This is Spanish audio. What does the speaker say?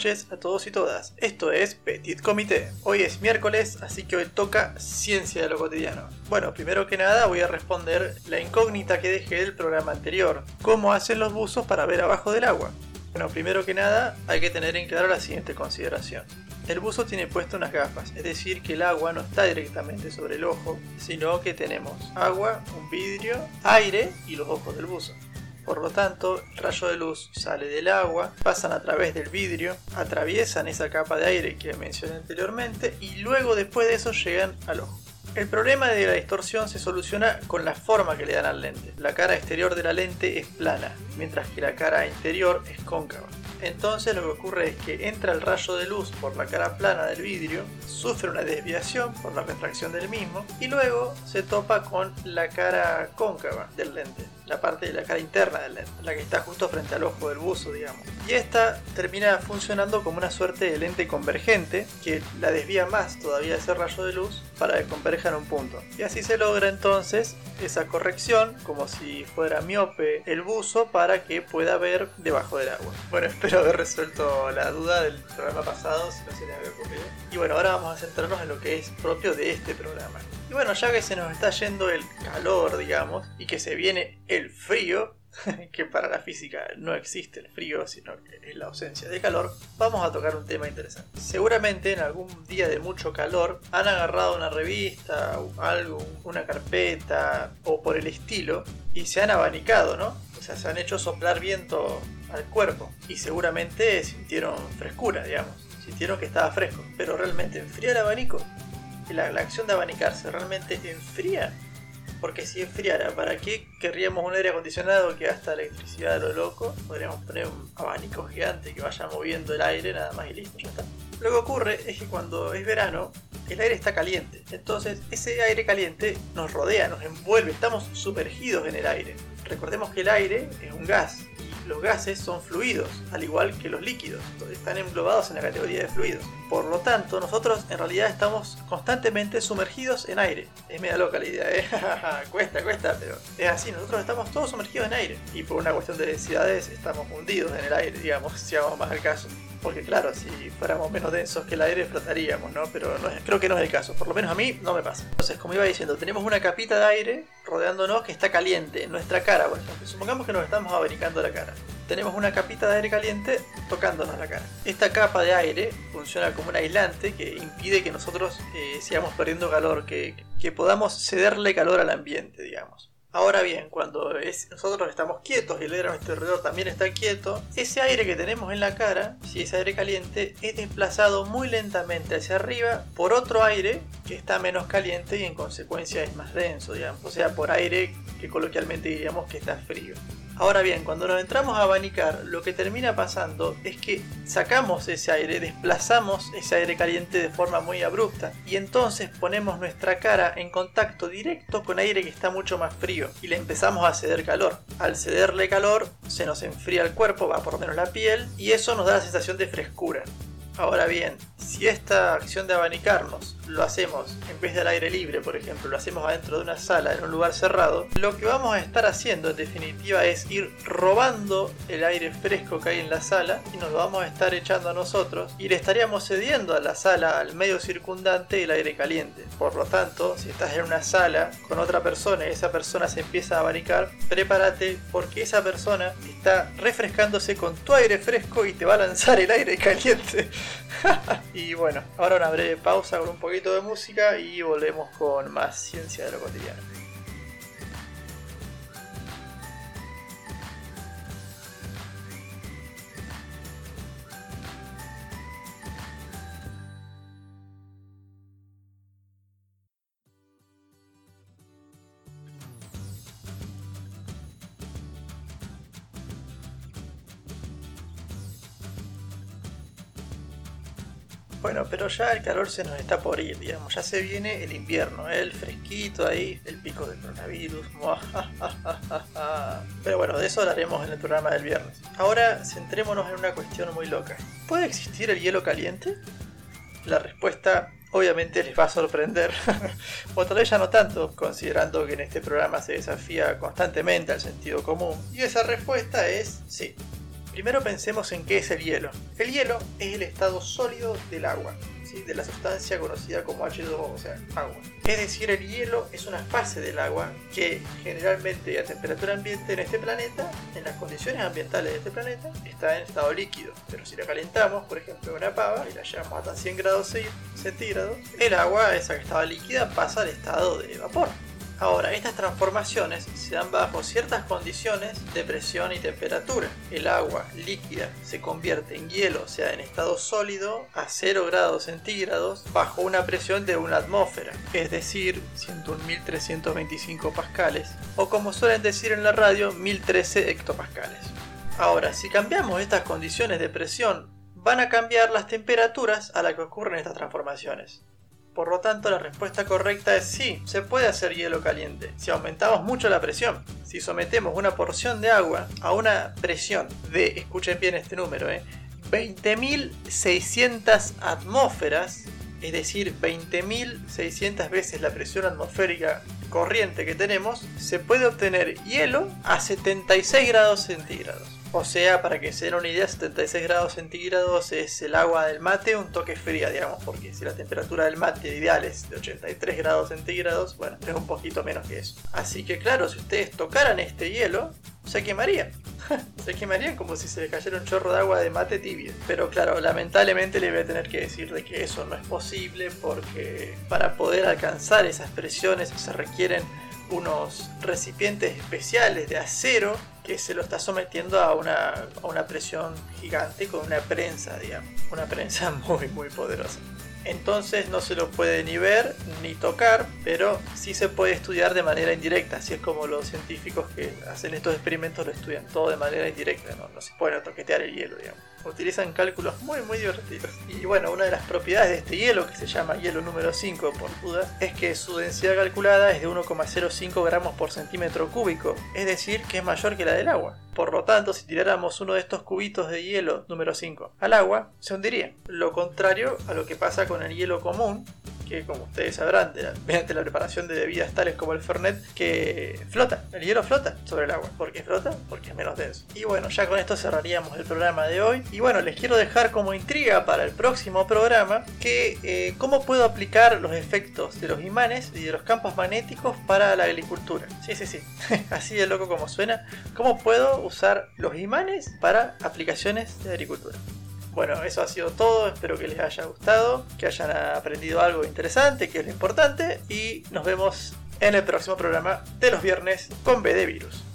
noches a todos y todas. Esto es Petit Comité. Hoy es miércoles, así que hoy toca ciencia de lo cotidiano. Bueno, primero que nada voy a responder la incógnita que dejé del programa anterior. ¿Cómo hacen los buzos para ver abajo del agua? Bueno, primero que nada hay que tener en claro la siguiente consideración. El buzo tiene puesto unas gafas, es decir, que el agua no está directamente sobre el ojo, sino que tenemos agua, un vidrio, aire y los ojos del buzo. Por lo tanto, el rayo de luz sale del agua, pasan a través del vidrio, atraviesan esa capa de aire que mencioné anteriormente y luego después de eso llegan al ojo. El problema de la distorsión se soluciona con la forma que le dan al lente. La cara exterior de la lente es plana, mientras que la cara interior es cóncava. Entonces lo que ocurre es que entra el rayo de luz por la cara plana del vidrio, sufre una desviación por la refracción del mismo y luego se topa con la cara cóncava del lente, la parte de la cara interna del lente, la que está justo frente al ojo del buzo, digamos. Y esta termina funcionando como una suerte de lente convergente que la desvía más todavía ese rayo de luz para que converja en un punto. Y así se logra entonces esa corrección como si fuera miope el buzo para que pueda ver debajo del agua. Bueno, haber resuelto la duda del programa pasado, si no se le había ocurrido. Y bueno, ahora vamos a centrarnos en lo que es propio de este programa. Y bueno, ya que se nos está yendo el calor, digamos, y que se viene el frío, que para la física no existe el frío, sino que es la ausencia de calor, vamos a tocar un tema interesante. Seguramente en algún día de mucho calor han agarrado una revista, algo, una carpeta o por el estilo y se han abanicado, ¿no? O sea, se han hecho soplar viento al cuerpo y seguramente sintieron frescura, digamos. Sintieron que estaba fresco, pero realmente enfría el abanico. La, la acción de abanicarse realmente enfría porque si enfriara, ¿para qué querríamos un aire acondicionado que gasta electricidad de lo loco? Podríamos poner un abanico gigante que vaya moviendo el aire nada más y listo, ya está. Lo que ocurre es que cuando es verano, el aire está caliente. Entonces ese aire caliente nos rodea, nos envuelve, estamos sumergidos en el aire. Recordemos que el aire es un gas los gases son fluidos, al igual que los líquidos. Están englobados en la categoría de fluidos. Por lo tanto, nosotros en realidad estamos constantemente sumergidos en aire. Es media loca la idea, ¿eh? cuesta, cuesta, pero es así. Nosotros estamos todos sumergidos en aire. Y por una cuestión de densidades estamos hundidos en el aire, digamos, si vamos más al caso. Porque claro, si fuéramos menos densos que el aire flotaríamos, ¿no? Pero creo que no es el caso, por lo menos a mí no me pasa. Entonces, como iba diciendo, tenemos una capita de aire rodeándonos que está caliente en nuestra cara, por. Supongamos que nos estamos abaricando la cara. Tenemos una capita de aire caliente tocándonos la cara. Esta capa de aire funciona como un aislante que impide que nosotros eh, sigamos perdiendo calor, que, que podamos cederle calor al ambiente, digamos. Ahora bien, cuando nosotros estamos quietos y el aire a nuestro alrededor también está quieto, ese aire que tenemos en la cara, si es aire caliente, es desplazado muy lentamente hacia arriba por otro aire que está menos caliente y en consecuencia es más denso, digamos. O sea, por aire que coloquialmente diríamos que está frío. Ahora bien, cuando nos entramos a abanicar, lo que termina pasando es que sacamos ese aire, desplazamos ese aire caliente de forma muy abrupta y entonces ponemos nuestra cara en contacto directo con aire que está mucho más frío y le empezamos a ceder calor. Al cederle calor se nos enfría el cuerpo, va por menos la piel y eso nos da la sensación de frescura. Ahora bien, si esta acción de abanicarnos lo hacemos en vez del aire libre, por ejemplo, lo hacemos adentro de una sala, en un lugar cerrado, lo que vamos a estar haciendo en definitiva es ir robando el aire fresco que hay en la sala y nos lo vamos a estar echando a nosotros y le estaríamos cediendo a la sala, al medio circundante, el aire caliente. Por lo tanto, si estás en una sala con otra persona y esa persona se empieza a abanicar, prepárate porque esa persona está refrescándose con tu aire fresco y te va a lanzar el aire caliente. y bueno, ahora una breve pausa con un poquito de música y volvemos con más ciencia de lo cotidiano. Bueno, pero ya el calor se nos está por ir, digamos, ya se viene el invierno, ¿eh? el fresquito ahí, el pico del coronavirus. Pero bueno, de eso hablaremos en el programa del viernes. Ahora centrémonos en una cuestión muy loca. ¿Puede existir el hielo caliente? La respuesta obviamente les va a sorprender, o tal vez ya no tanto, considerando que en este programa se desafía constantemente al sentido común. Y esa respuesta es sí. Primero pensemos en qué es el hielo. El hielo es el estado sólido del agua de la sustancia conocida como H2O, o sea, agua. Es decir, el hielo es una fase del agua que generalmente a temperatura ambiente en este planeta, en las condiciones ambientales de este planeta, está en estado líquido. Pero si la calentamos, por ejemplo, una pava y la llevamos hasta 100 grados centígrados, el agua, esa que estaba líquida, pasa al estado de vapor. Ahora, estas transformaciones se dan bajo ciertas condiciones de presión y temperatura. El agua líquida se convierte en hielo, o sea, en estado sólido, a 0 grados centígrados, bajo una presión de una atmósfera, es decir, 101.325 pascales, o como suelen decir en la radio, 1013 hectopascales. Ahora, si cambiamos estas condiciones de presión, van a cambiar las temperaturas a las que ocurren estas transformaciones. Por lo tanto, la respuesta correcta es sí, se puede hacer hielo caliente, si aumentamos mucho la presión. Si sometemos una porción de agua a una presión de, escuchen bien este número, eh, 20.600 atmósferas, es decir, 20.600 veces la presión atmosférica corriente que tenemos, se puede obtener hielo a 76 grados centígrados. O sea, para que se den una idea, 76 grados centígrados es el agua del mate un toque fría, digamos, porque si la temperatura del mate ideal es de 83 grados centígrados, bueno, es un poquito menos que eso. Así que claro, si ustedes tocaran este hielo, se quemarían. se quemarían como si se le cayera un chorro de agua de mate tibio. Pero claro, lamentablemente le voy a tener que decir de que eso no es posible porque para poder alcanzar esas presiones se requieren unos recipientes especiales de acero que se lo está sometiendo a una, a una presión gigante con una prensa, digamos, una prensa muy muy poderosa. Entonces no se lo puede ni ver ni tocar, pero sí se puede estudiar de manera indirecta, así es como los científicos que hacen estos experimentos lo estudian todo de manera indirecta, no, no se puede toquetear el hielo, digamos utilizan cálculos muy muy divertidos. Y bueno, una de las propiedades de este hielo, que se llama hielo número 5 por dudas, es que su densidad calculada es de 1,05 gramos por centímetro cúbico, es decir, que es mayor que la del agua. Por lo tanto, si tiráramos uno de estos cubitos de hielo número 5 al agua, se hundiría. Lo contrario a lo que pasa con el hielo común, que como ustedes sabrán, mediante la preparación de bebidas tales como el Fernet, que flota, el hielo flota sobre el agua. ¿Por qué flota? Porque es menos denso. Y bueno, ya con esto cerraríamos el programa de hoy. Y bueno, les quiero dejar como intriga para el próximo programa que eh, cómo puedo aplicar los efectos de los imanes y de los campos magnéticos para la agricultura. Sí, sí, sí, así de loco como suena. ¿Cómo puedo usar los imanes para aplicaciones de agricultura? Bueno, eso ha sido todo, espero que les haya gustado, que hayan aprendido algo interesante, que es lo importante, y nos vemos en el próximo programa de los viernes con B de Virus.